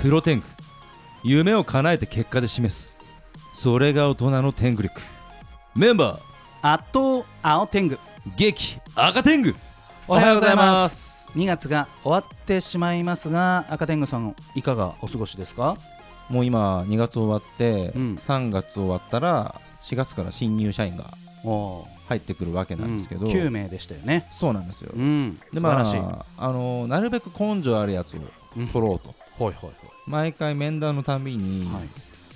プロテング。夢を叶えて結果で示す。それが大人の天狗力メンバ圧倒青天狗ー激赤天狗おはようございます。2月が終わってしまいますが赤天狗さんいかがお過ごしですか？もう今2月終わって、うん。3月終わったら4月から新入社員がお入ってくるわけなんですけど、9名でしたよね。そうなんですよ、うん。でま素晴らしい、ああのなるべく根性あるやつをうん。取ろうと、ほいほい毎回面談のたびに、はい。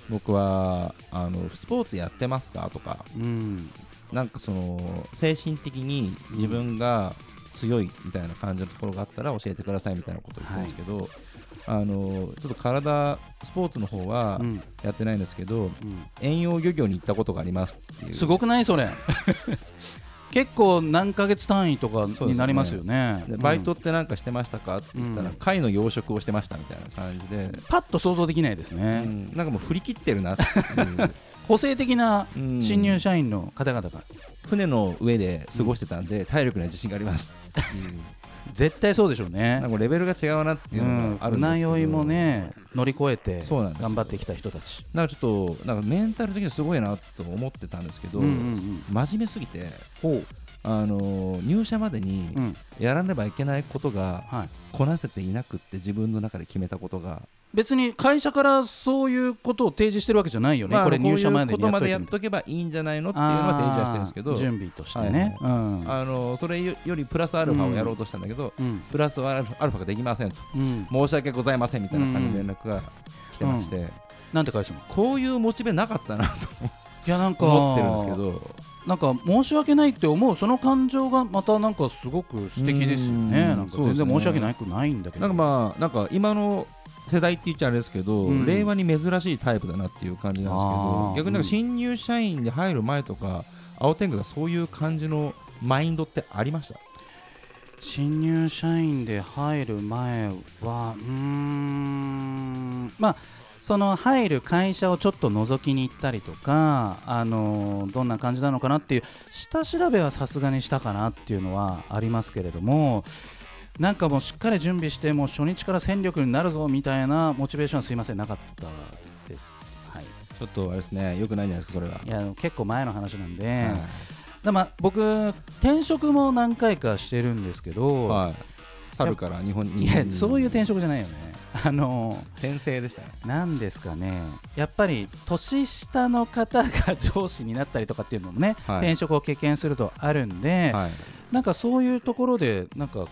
僕はあのスポーツやってますかとか。うん。なんかその精神的に自分が強いみたいな感じのところがあったら教えてくださいみたいなことを言ってるんですけど、あのちょっと体スポーツの方はうん。やってないんですけど、うん。遠洋漁業に行ったことがありますっていう。すごくないそれ。結構何ヶ月単位とかになりますよね。でバイトって何かしてましたかって言ったら、うん。貝の養殖をしてましたみたいな感じで、パッと想像できないですうね、ん。なんかもう振り切ってるなっていう。個性的なうん。新入社員の方々が。船の上で過ごしてたんで、体力には自信がありますっていう絶対そうでしょうね。なんかレベルが違うなっていうのがあるんですけど、船酔いもね乗り越えて頑張ってきた人たち。なんかちょっとなんかメンタル的にはすごいなと思ってたんですけど、うんうん真面目すぎてほあの入社までにう、うん。やらねばいけないことがはい、こなせていなくって自分の中で決めたことが、別に会社からそういうことを提示してるわけじゃないよね、まあこれ入社まこういうことまでやっとけばいいんじゃないのっていうのは提示はしてるんですけど。準備としてね、うんあのそれよりプラスアルファをやろうとしたんだけど、うん。プラスアルファができませんと。うん、申し訳ございませんみたいな感じの連絡が来てまして、なんて返すの？こういうモチベなかったなといやなんか思ってるんですけど。なんか申し訳ないって思うその感情がまたなんかすごく素敵ですよね。うん。なんか全然申し訳なくないんだけど。なんかまあなんか今の世代って言っちゃあれですけど、うん。令和に珍しいタイプだなっていう感じなんですけど逆になんか新入社員で入る前とか、青天狗がそういう感じのマインドってありました？新入社員で入る前はうーん。まあその入る会社をちょっと覗きに行ったりとか、あのどんな感じなのかなっていう下調べはさすがにしたかなっていうのはありますけれどもなんかもうしっかり準備してもう初日から戦力になるぞみたいなモチベーションはすいませんなかったです。はい。ちょっとあれですねよくないんじゃないですかそれは、いや結構前の話なんで、はい。だまあ僕転職も何回かしてるんですけど、はい。猿から日本に。いやそういう転職じゃないよね。あの転生でしたね。なんですかね。やっぱり年下の方が上司になったりとかっていうのもね、はい。転職を経験するとあるんで、はいなんかそういうところでなんかこ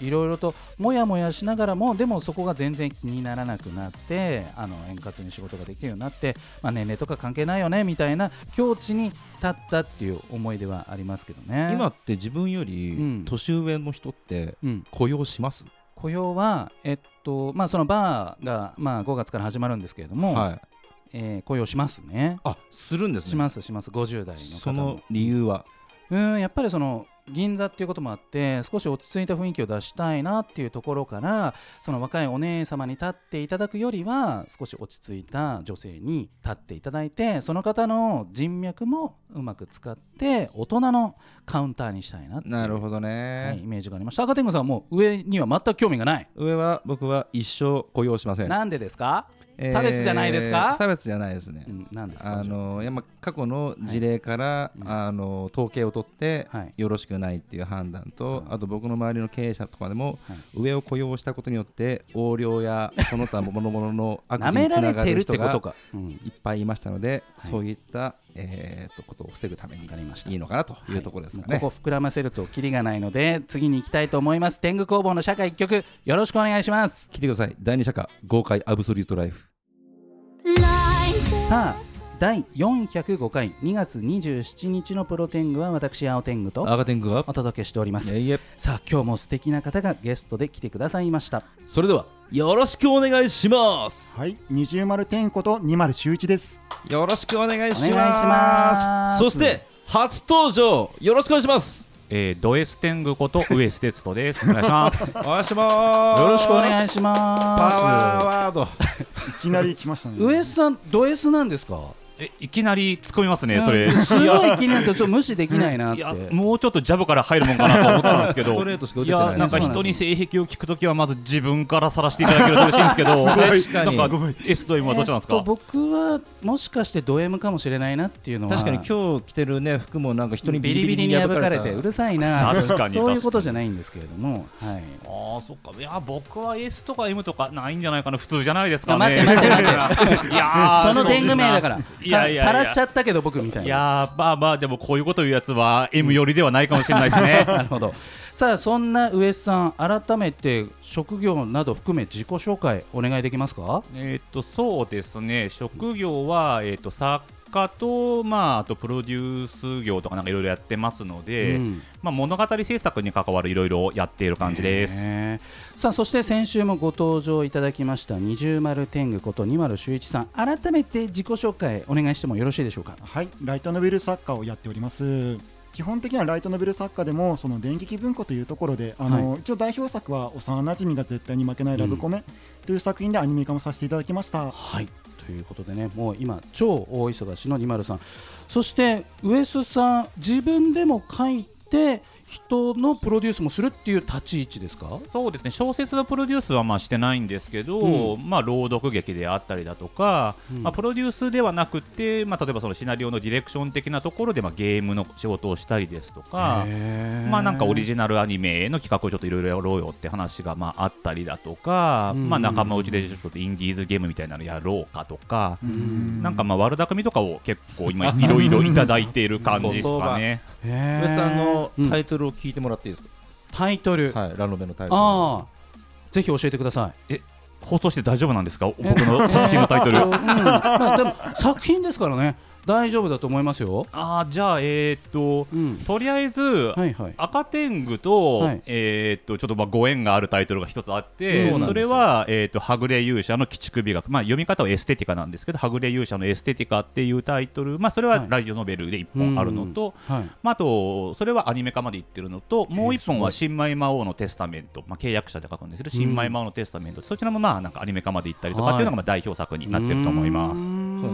ういろいろともやもやしながらもでもそこが全然気にならなくなってあの円滑に仕事ができるようになって、まあ、年齢とか関係ないよねみたいな境地に立ったっていう思い出はありますけどね。今って自分ようりん。年上の人ってうん、雇用します、雇用は、えっとまあ、そのバーが、まあ、5月から始まるんですけれども、はい。えー雇用しますね。あするんですね。しますします。50代のその理由は？うんやっぱりその銀座っていうこともあって少し落ち着いた雰囲気を出したいなっていうところからその若いお姉様に立っていただくよりは少し落ち着いた女性に立っていただいてその方の人脈もうまく使って大人のカウンターにしたいなっていうなるほどはい、ね、イメージがありました。赤天狗さんはもう上には全く興味がない。上は僕は一生雇用しません。なんでですか？えー差別じゃないですか？差別じゃないですね、うん、なんですか？あのいやまあ過去の事例から、うん。あの統計を取って、はい。よろしくないっていう判断と、うんあと僕の周りの経営者とかでも、はい。上を雇用したことによって横領やその他諸々の悪舐事につながるる人がいっぱいいましたので、そういった、えー、とことを防ぐためにわかりました。いいのかなというところですかね。ここ膨らませるとキリがないので次に行きたいと思います。天狗工房の社会一曲よろしくお願いします。聞いてください。第二社科豪快アブソリュートライフ。さあ第405回2月27日のプロ天狗は私青天狗と赤天狗は？お届けしております。いえいえさあ今日も素敵な方がゲストで来てくださいました。それではよろしくお願いします。はい、二重丸天こと二丸周一です。よろしくお願いします。お願いします。そして初登場よろしくお願いします。えー、ド S 天狗こと上ステツトです。お願いします。お願いします。よろしくお願いしパまワーワード。いきなり来ましたね。すウエスさんド S なんですか？えいきなり突っ込みますね、それ。うんすごい気になってちょっと無視できないなって。いやもうちょっとジャブから入るもんかなと思ったんですけど、いやなんか人に性癖を聞くときはまず自分からさらしていただけると嬉しいんですけど、確かに。なんか S と M はどっちなんですえっとか？僕はもしかしてド M かもしれないなっていうのは。確かに今日着てるね服もなんか人にビリビリに破かれてうるさいな。確かにそういうことじゃないんですけれども、はい、ああそっか。いや僕は S とか M とかないんじゃないかな。普通じゃないですかね。あ待って待って待 いやーその天狗名だからいやいやいや。さらしちゃったけど僕みたいいなやーまあまあでもこういうこと言うやつは M 寄りではないかもしれないですね。なるほど。さあそんな上さん改めて職業など含め自己紹介お願いできますか？えっとそうですね。職業はえっ、と作家とまああとプロデュース業とかなんかいろいろやってますので、うんまあ物語制作に関わるいろいろやっている感じです。ねさあそして先週もご登場いただきました二重丸天狗こと二丸修一さん改めて自己紹介お願いしてもよろしいでしょうか？はい、ライトノベル作家をやっております。基本的にはライトノベル作家でもその電撃文庫というところであの、一応代表作は幼馴染が絶対に負けないラブコメという作品でアニメ化もさせていただきました。はいということでねもう今超大忙しの二0さん。そして上須さん自分でも書いて人のプロデュースもするっていう立ち位置ですか？そうですね。小説のプロデュースはまあしてないんですけど、うまあ、朗読劇であったりだとか、うん。まあ、プロデュースではなくて、まあ、例えばそのシナリオのディレクション的なところで、まあ、ゲームの仕事をしたりですとか、まあ、なんかオリジナルアニメの企画をちょっといろいろやろうよって話がまああったりだとか、うん。まあ、仲間内でちょっとインディーズゲームみたいなのやろうかとか、うん。なんかまあ悪巧みとかを結構今いろいろいただいている感じですかね。へー。ウエスさんのうん。タイトルを聞いてもらっていいですか、タイトル、はいラノベのタイトル。ああ。ぜひ教えてください。放送して大丈夫なんですか？僕の作品のタイトル。えーうん。まあ、でも作品ですからね大丈夫だと思いますよ、あーじゃあえーっとうん、とりあえず、はいはい。赤天狗と,、はい。えーっとちょっとまあご縁があるタイトルが一つあって、それは、えーっとはぐれ勇者の鬼畜美学、まあ、読み方はエステティカなんですけど、はぐれ勇者のエステティカっていうタイトル、まあ、それははい。ラジオノベルで一本あるのと、はい。まあ、あとそれはアニメ化までいってるのと、もう一本はす新米魔王のテスタメント、まあ、契約者で書くんですけど、新米魔王のテスタメント、そちらもまあなんかアニメ化までいったりとかっていうのがまあ代表作になってると思います。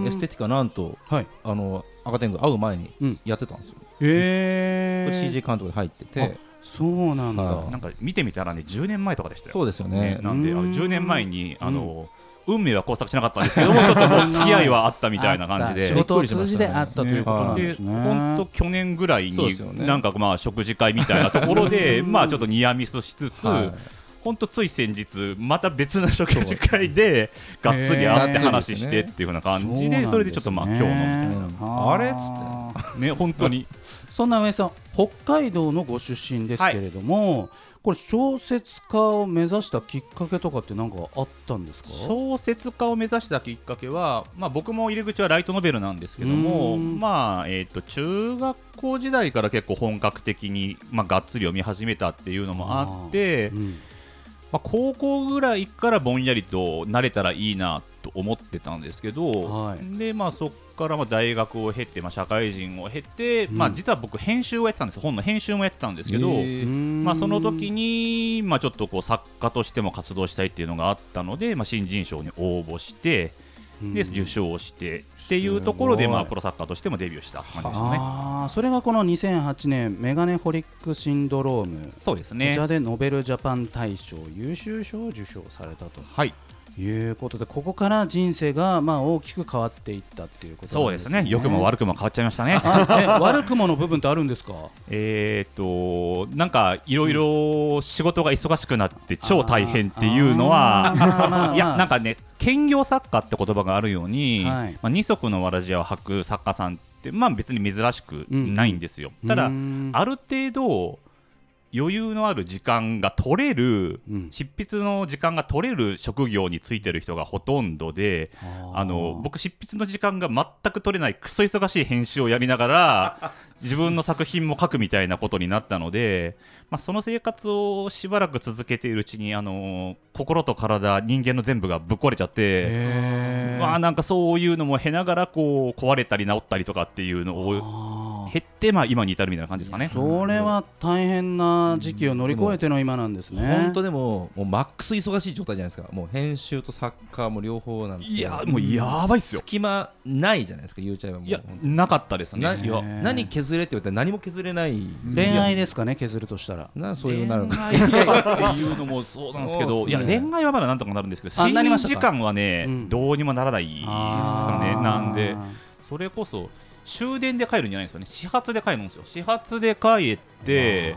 エステティカなんとはいあの赤天狗会う前にうん。やってたんですよ、へこれ CG 監督で入ってて。そうなんだ、はい。なんか見てみたらね10年前とかでしたよ。そうですよね。ねなんであのうん。10年前にあの、運命は交錯しなかったんですけどもちょっともう 付き合いはあったみたいな感じで。仕事を通じてあったということなんでですね。本当去年ぐらいになんかまあ食事会みたいなところでまあちょっとニアミスしつつ、はい本当つい先日また別の食事会でがっつり会って話してっていう風な感じでそれでちょっとまあ今日のみたいな。うんあれっつって。ね本当に。そんな上さん北海道のご出身ですけれども、これ小説家を目指したきっかけとかって何かあったんですか？小説家を目指したきっかけは、まあ、僕も入り口はライトノベルなんですけども、うん。まあえー、と中学校時代から結構本格的に、まあ、がっつり読み始めたっていうのもあってうんまあ、高校ぐらいからぼんやりと慣れたらいいなと思ってたんですけど、はい。でまあ、そこからまあ大学を経て、まあ、社会人を経て、まあ、うん実は僕編集をやってたんです本の編集もやってたんですけど、まあ、その時に、まあ、ちょっとこう作家としても活動したいっていうのがあったので、まあ、新人賞に応募して、でうん。受賞してっていうところで、まあ、プロ作家としてもデビューした感じですよね。あ。ーそれがこの2008年メガネホリックシンドローム、そうですこちらねでノベルジャパン大賞優秀賞を受賞されたと。はいいうことでここから人生がまあ大きく変わっていったっていうことそうですすね。ね良くも悪くも変わっちゃいましたね。悪くもの部分ってあるんですか？えーっとなんかいろいろ仕事が忙しくなって超大変っていうのは いやなんかね兼業作家って言葉があるように、はい。まあ、二足のわらじを履く作家さんってまあ別に珍しくないんですよ、ただうん。ある程度余裕のある時間が取れるうん。執筆の時間が取れる職業についてる人がほとんどであの僕執筆の時間が全く取れないクソ忙しい編集をやりながら 自分の作品も書くみたいなことになったので、まあ、その生活をしばらく続けているうちにあの心と体人間の全部がぶっ壊れちゃって。まあなんかそういうのも経ながらこう壊れたり治ったりとかっていうのをあ減って、まあ、今に至るみたいな感じですかね。それは大変な時期を乗り越えての今なんですね。本当でももうマックス忙しい状態じゃないですかもう編集とサッカーも両方なんていやもうやばいっすよ。隙間ないじゃないですか言うちゃえばもういやなかったですね。何削れって言われたら何も削れない恋愛ですかね削るとしたら。なそういうなるの恋っていうのもそうなんですけど、いや恋愛はまだなんとかなるんですけど、睡眠時間はね、うんどうにもならないですかね。なんで、それこそ終電で帰るんじゃないですよね。始発で帰るんですよ。始発で帰って。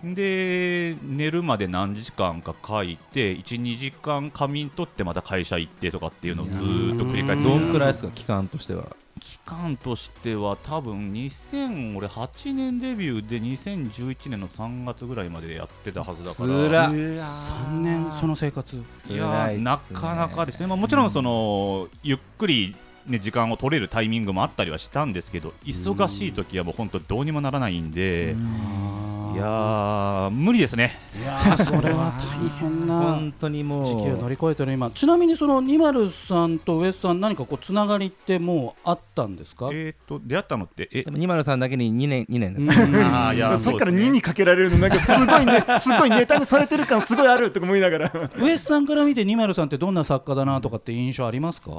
で寝るまで何時間か書いて12時間仮眠取ってまた会社行ってとかっていうのをずーっと繰り返してうどんくらいですか？期間としては期間としては多分2008年デビューで2011年の3月ぐらいまでやってたはずだからつら三年その生活。いや辛いっすねなかなかですね、まあ、もちろんそのゆっくり、ね、時間を取れるタイミングもあったりはしたんですけど忙しい時はもう本当どうにもならないんでいやー無理ですね。いやーそれは大変な 本当にもう。時期を乗り越えてる今。ちなみにその20さんとウエスさん何かこうつながりってもうあったんですか？えー、と出会ったのってえでも203だけに2年二年です、うん。あーいやさっきから2そうですねにかけられるのなんかすごいね すごいネタにされてる感すごいあるとか思いながら。ウエスさんから見て20さんってどんな作家だなとかって印象ありますか？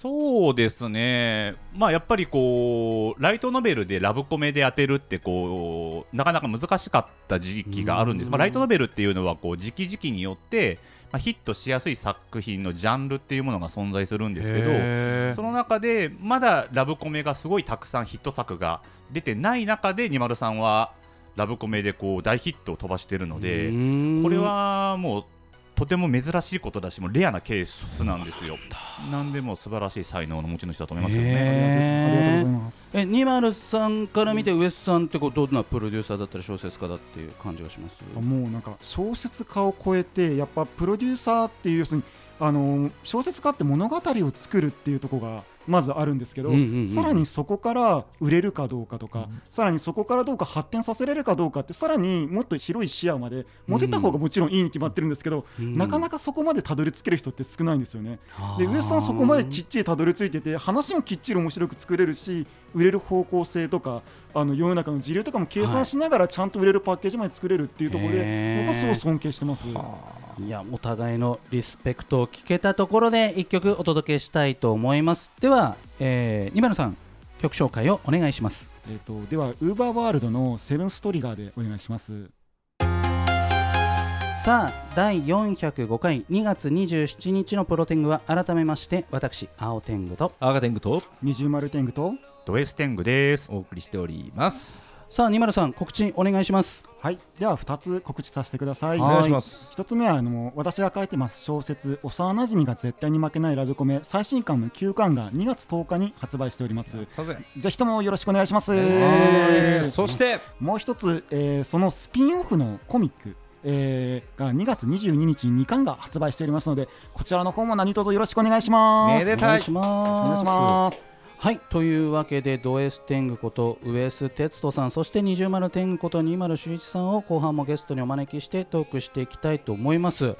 そうですね、まあ、やっぱりこうライトノベルでラブコメで当てるってこうなかなか難しかった時期があるんです、まあ、ライトノベルっていうのはこう時期時期によって、まあ、ヒットしやすい作品のジャンルっていうものが存在するんですけどその中でまだラブコメがすごいたくさんヒット作が出てない中で203はラブコメでこう大ヒットを飛ばしてるので。うん。これはもうとても珍しいことだし、もうレアなケースなんですよ。なんでもう素晴らしい才能の持ち主だと思いますけどね。ありがとうございますえ20さんから見てウエスさんってこうどんなプロデューサーだったり小説家だっていう感じがします？もうなんか小説家を超えてやっぱプロデューサーっていう要するにあの小説家って物語を作るっていうところがまずあるんですけど、うんうんうんさらにそこから売れるかどうかとか、さらにそこからどうか発展させれるかどうかってさらにもっと広い視野まで持てた方がもちろんいいに決まってるんですけど、うん。なかなかそこまでたどり着ける人って少ないんですよね。で上田さんそこまできっちりたどり着いてて話もきっちり面白く作れるし売れる方向性とかあの世の中の時流とかも計算しながらちゃんと売れるパッケージまで作れるっていうところで、僕はすごい尊敬してます。いやお互いのリスペクトを聞けたところで一曲お届けしたいと思いますでは、えー、今さん曲紹介をお願いしますえっ、とではウーバーワールドのセブンストリガーでお願いします。さあ第405回2月27日のプロテングは改めまして私青天狗とアーガテングと二重丸天狗とド S テングです。お送りしておりますさあ二丸さん告知お願いしますはいでは2つ告知させてください。お願いします一つ目はあの私が書いてます小説「幼なじみが絶対に負けないラブコメ」最新刊の9巻が2月10日に発売しております。さぜぜひともよろしくお願いします。えーそしてもう一つ、えーそのスピンオフのコミック、えーが2月22日に2巻が発売しておりますのでこちらの方も何卒よろしくお願いします。めでたいお願いしお願いしますます。はいというわけでド S 天狗ことウエス哲人さんそして二重丸天狗こと二丸修一さんを後半もゲストにお招きしてトークしていきたいと思います。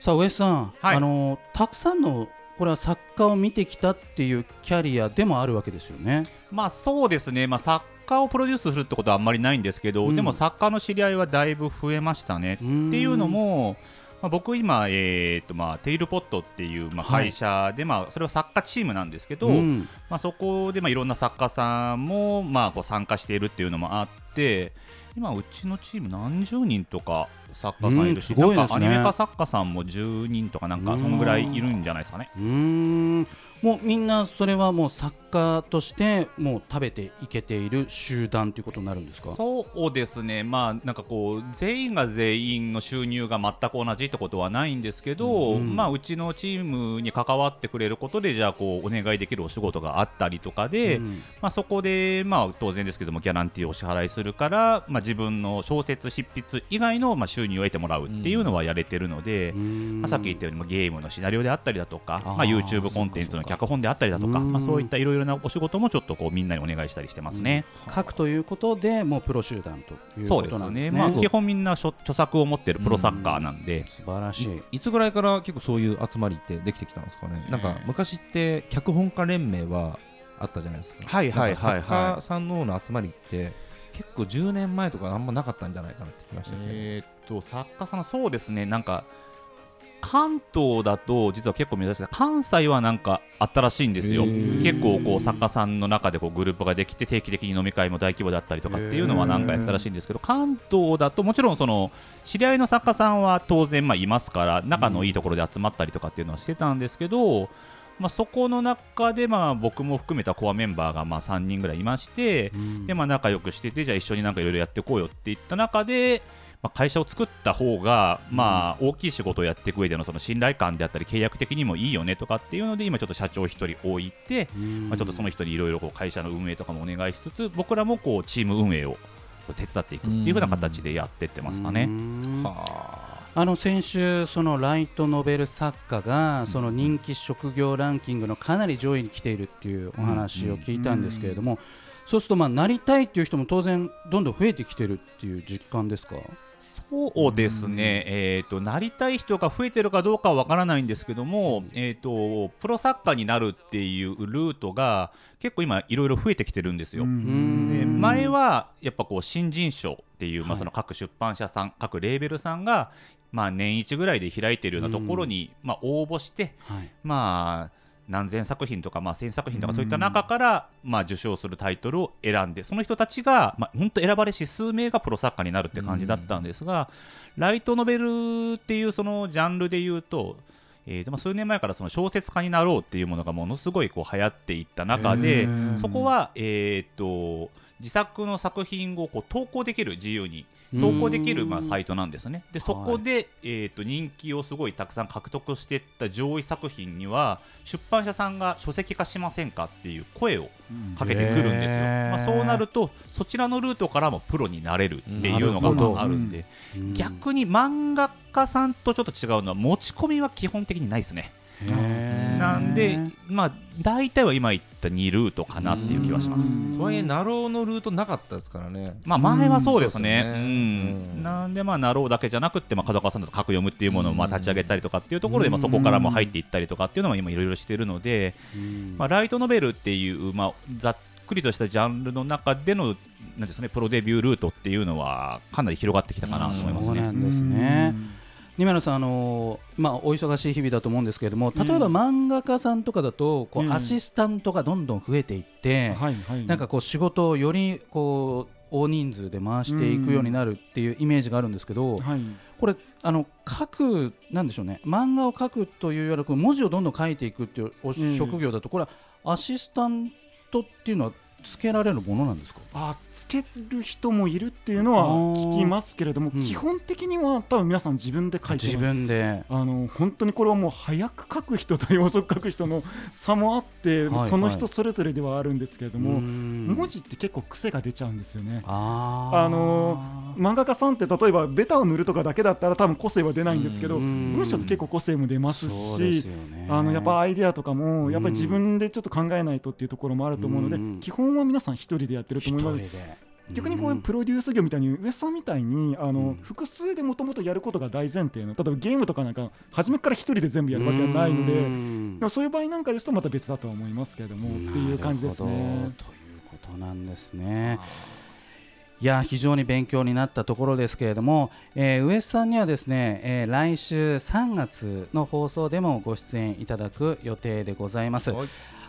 さあウエスさん、はい。あのたくさんのこれは作家を見てきたっていうキャリアでもあるわけですよね。まあそうですね、まあ、作家をプロデュースするってことはあんまりないんですけど、うん。でも作家の知り合いはだいぶ増えましたね。っていうのも、まあ、僕今、えーとまあ、テイルポットっていう、まあ、はい。会社で、まあ、それは作家チームなんですけど、うん。まあ、そこで、まあ、いろんな作家さんも、まあ、こう参加しているっていうのもあって今うちのチーム何十人とか作家さんいるし、うんすごいですね。なんかアニメ化作家さんも10人とかなんかそんぐらいいるんじゃないですかね。うーん。もうみんなそれはもう作家としてもう食べていけている集団ということになるんですか？そうですね、まあ、なんかこう全員が全員の収入が全く同じってことはないんですけど、うん。まあ、うちのチームに関わってくれることで、じゃあこうお願いできるお仕事があったりとかで、うん。まあ、そこで、まあ、当然ですけども、ギャランティーをお支払いするから、まあ、自分の小説執筆以外の、まあ、収入を得てもらうっていうのはやれてるので、うん。まあ、さっき言ったように、まあゲームのシナリオであったりだとか、あーまあ、YouTube コンテンツの脚本であったりだとか、うんまあ、そういったいろいろなお仕事もちょっとこうみんなにお願いしたりしてますね。書くということでもうプロ集団というこそうですね、となんですね。まあ、基本みんな著著作を持ってるプロサッカーなんで、素晴らしい。いつぐらいから結構そういう集まりってできてきたんですかね？なんか昔って脚本家連盟はあったじゃないですか。はいはいはいはい。作家さんのの集まりって結構10年前とかあんまなかったんじゃないかなって気がしてて、えーっと作家さんそうですね。なんか関東だと実は結構珍しい。関西はなんかあったらしいんですよ。結構こう作家さんの中でこうグループができて定期的に飲み会も大規模だったりとかっていうのはなんかやったらしいんですけど関東だともちろんその知り合いの作家さんは当然まあいますから仲のいいところで集まったりとかっていうのはしてたんですけど、まあ、そこの中でまあ僕も含めたコアメンバーがまあ3人ぐらいいまして、でまあ仲良くしててじゃあ一緒になんかいろいろやっていこうよって言った中で、まあ、会社を作った方がまあ大きい仕事をやっていく上でのその信頼感であったり契約的にもいいよねとかっていうので今ちょっと社長一人置いて、まあ、ちょっとその人にいろいろこう会社の運営とかもお願いしつつ僕らもこうチーム運営を手伝っていくっていうふうな形でやってってますかね。はあの先週、そのライトノベル作家がその人気職業ランキングのかなり上位に来ているっていうお話を聞いたんですけれども、そうするとまあなりたいっていう人も当然どんどん増えてきてるっていう実感ですか？そうですね、えーと、なりたい人が増えてるかどうかはわからないんですけども、えーと、プロ作家になるっていうルートが結構今、いろいろ増えてきてるんですよ。で前はやっぱこう新人賞っていう、まあ、その各出版社さん、各レーベルさんが、まあ、年一ぐらいで開いてるようなところに、まあ、応募して、はい。まあ、何千作品とか、まあ、1000作品とかそういった中から、まあ、受賞するタイトルを選んでその人たちが、まあ、本当選ばれし数名がプロ作家になるって感じだったんですが、ライトノベルっていうそのジャンルでいうと、えーでまあ数年前からその小説家になろうっていうものがものすごいこう流行っていった中でそこは、えー、と自作の作品をこう投稿できる自由に投稿できるまあサイトなんですね。でそこで、えー、と人気をすごいたくさん獲得していった上位作品には出版社さんが書籍化しませんかっていう声をかけてくるんですよ。へー。まあ、そうなるとそちらのルートからもプロになれるっていうのがああるんで、うん。逆に漫画家さんとちょっと違うのは持ち込みは基本的にないですね。なんで、まあ、大体は今言った2ルートかなっていう気はします。とはいえナローのルートなかったですからね。まあ、前はそうですね。うん。なんで、まあ、なろうだけじゃなくって、まあ、角川さんだと書く読むっていうものをまあ立ち上げたりとかっていうところで、まあ、そこからも入っていったりとかっていうのも今いろいろしてるので、うん。まあ、ライトノベルっていう、まあ、ざっくりとしたジャンルの中でのなんですかね、プロデビュールートっていうのはかなり広がってきたかなと思いますね。そうなんですね。二村さん、あのーまあ、お忙しい日々だと思うんですけれども、例えば漫画家さんとかだと、こうん。うアシスタントがどんどん増えていって、はいはい。なんかこう仕事をよりこう大人数で回していくようになるっていうイメージがあるんですけど、はい。これあの書くなんでしょうね。漫画を書くというよりは文字をどんどん書いていくっていうおん。職業だとこれはアシスタントっていうのはつけられるものなんですか？あつける人もいるっていうのは聞きますけれども、うん。基本的には多分皆さん自分で書いて自分で。あの本当にこれはもう早く書く人と遅く書く人の差もあって、はいその人それぞれではあるんですけれども、文文字って結構癖が出ちゃうんですよね。あの漫画家さんって例えばベタを塗るとかだけだったら多分個性は出ないんですけどうん。文章って結構個性も出ますしあのやっぱアイデアとかもやっぱりうん。自分でちょっと考えないとっていうところもあると思うのでうん。基本は皆さん一人でやってると一思います。逆にこういうプロデュース業みたいに上さんみたいにあの、うん。複数でもともとやることが大前提の例えばゲームとかなんか初めから一人で全部やるわけはないのでそういう場合なんかですとまた別だとは思いますけれどもっていう感じですね。ど。ということなんですね。い。や非常に勉強になったところですけれども、えー、上さんにはですね、えー来週3月の放送でもご出演いただく予定でございます。はい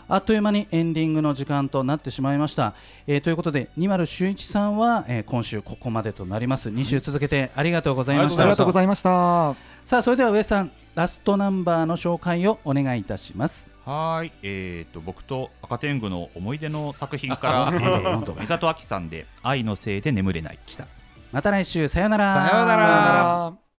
あっという間にエンディングの時間となってしまいました。えーということで、二丸修一さんは、えー今週ここまでとなります。2週続けてありがとうございました。ありがとうございました。さあ、それでは上さん、ラストナンバーの紹介をお願いいたします。はーい、えー、と僕と赤天狗の思い出の作品から、え本当ー、美里亜紀さんで「愛のせいで眠れない」来たまた来週、さよなら。さようならさようなら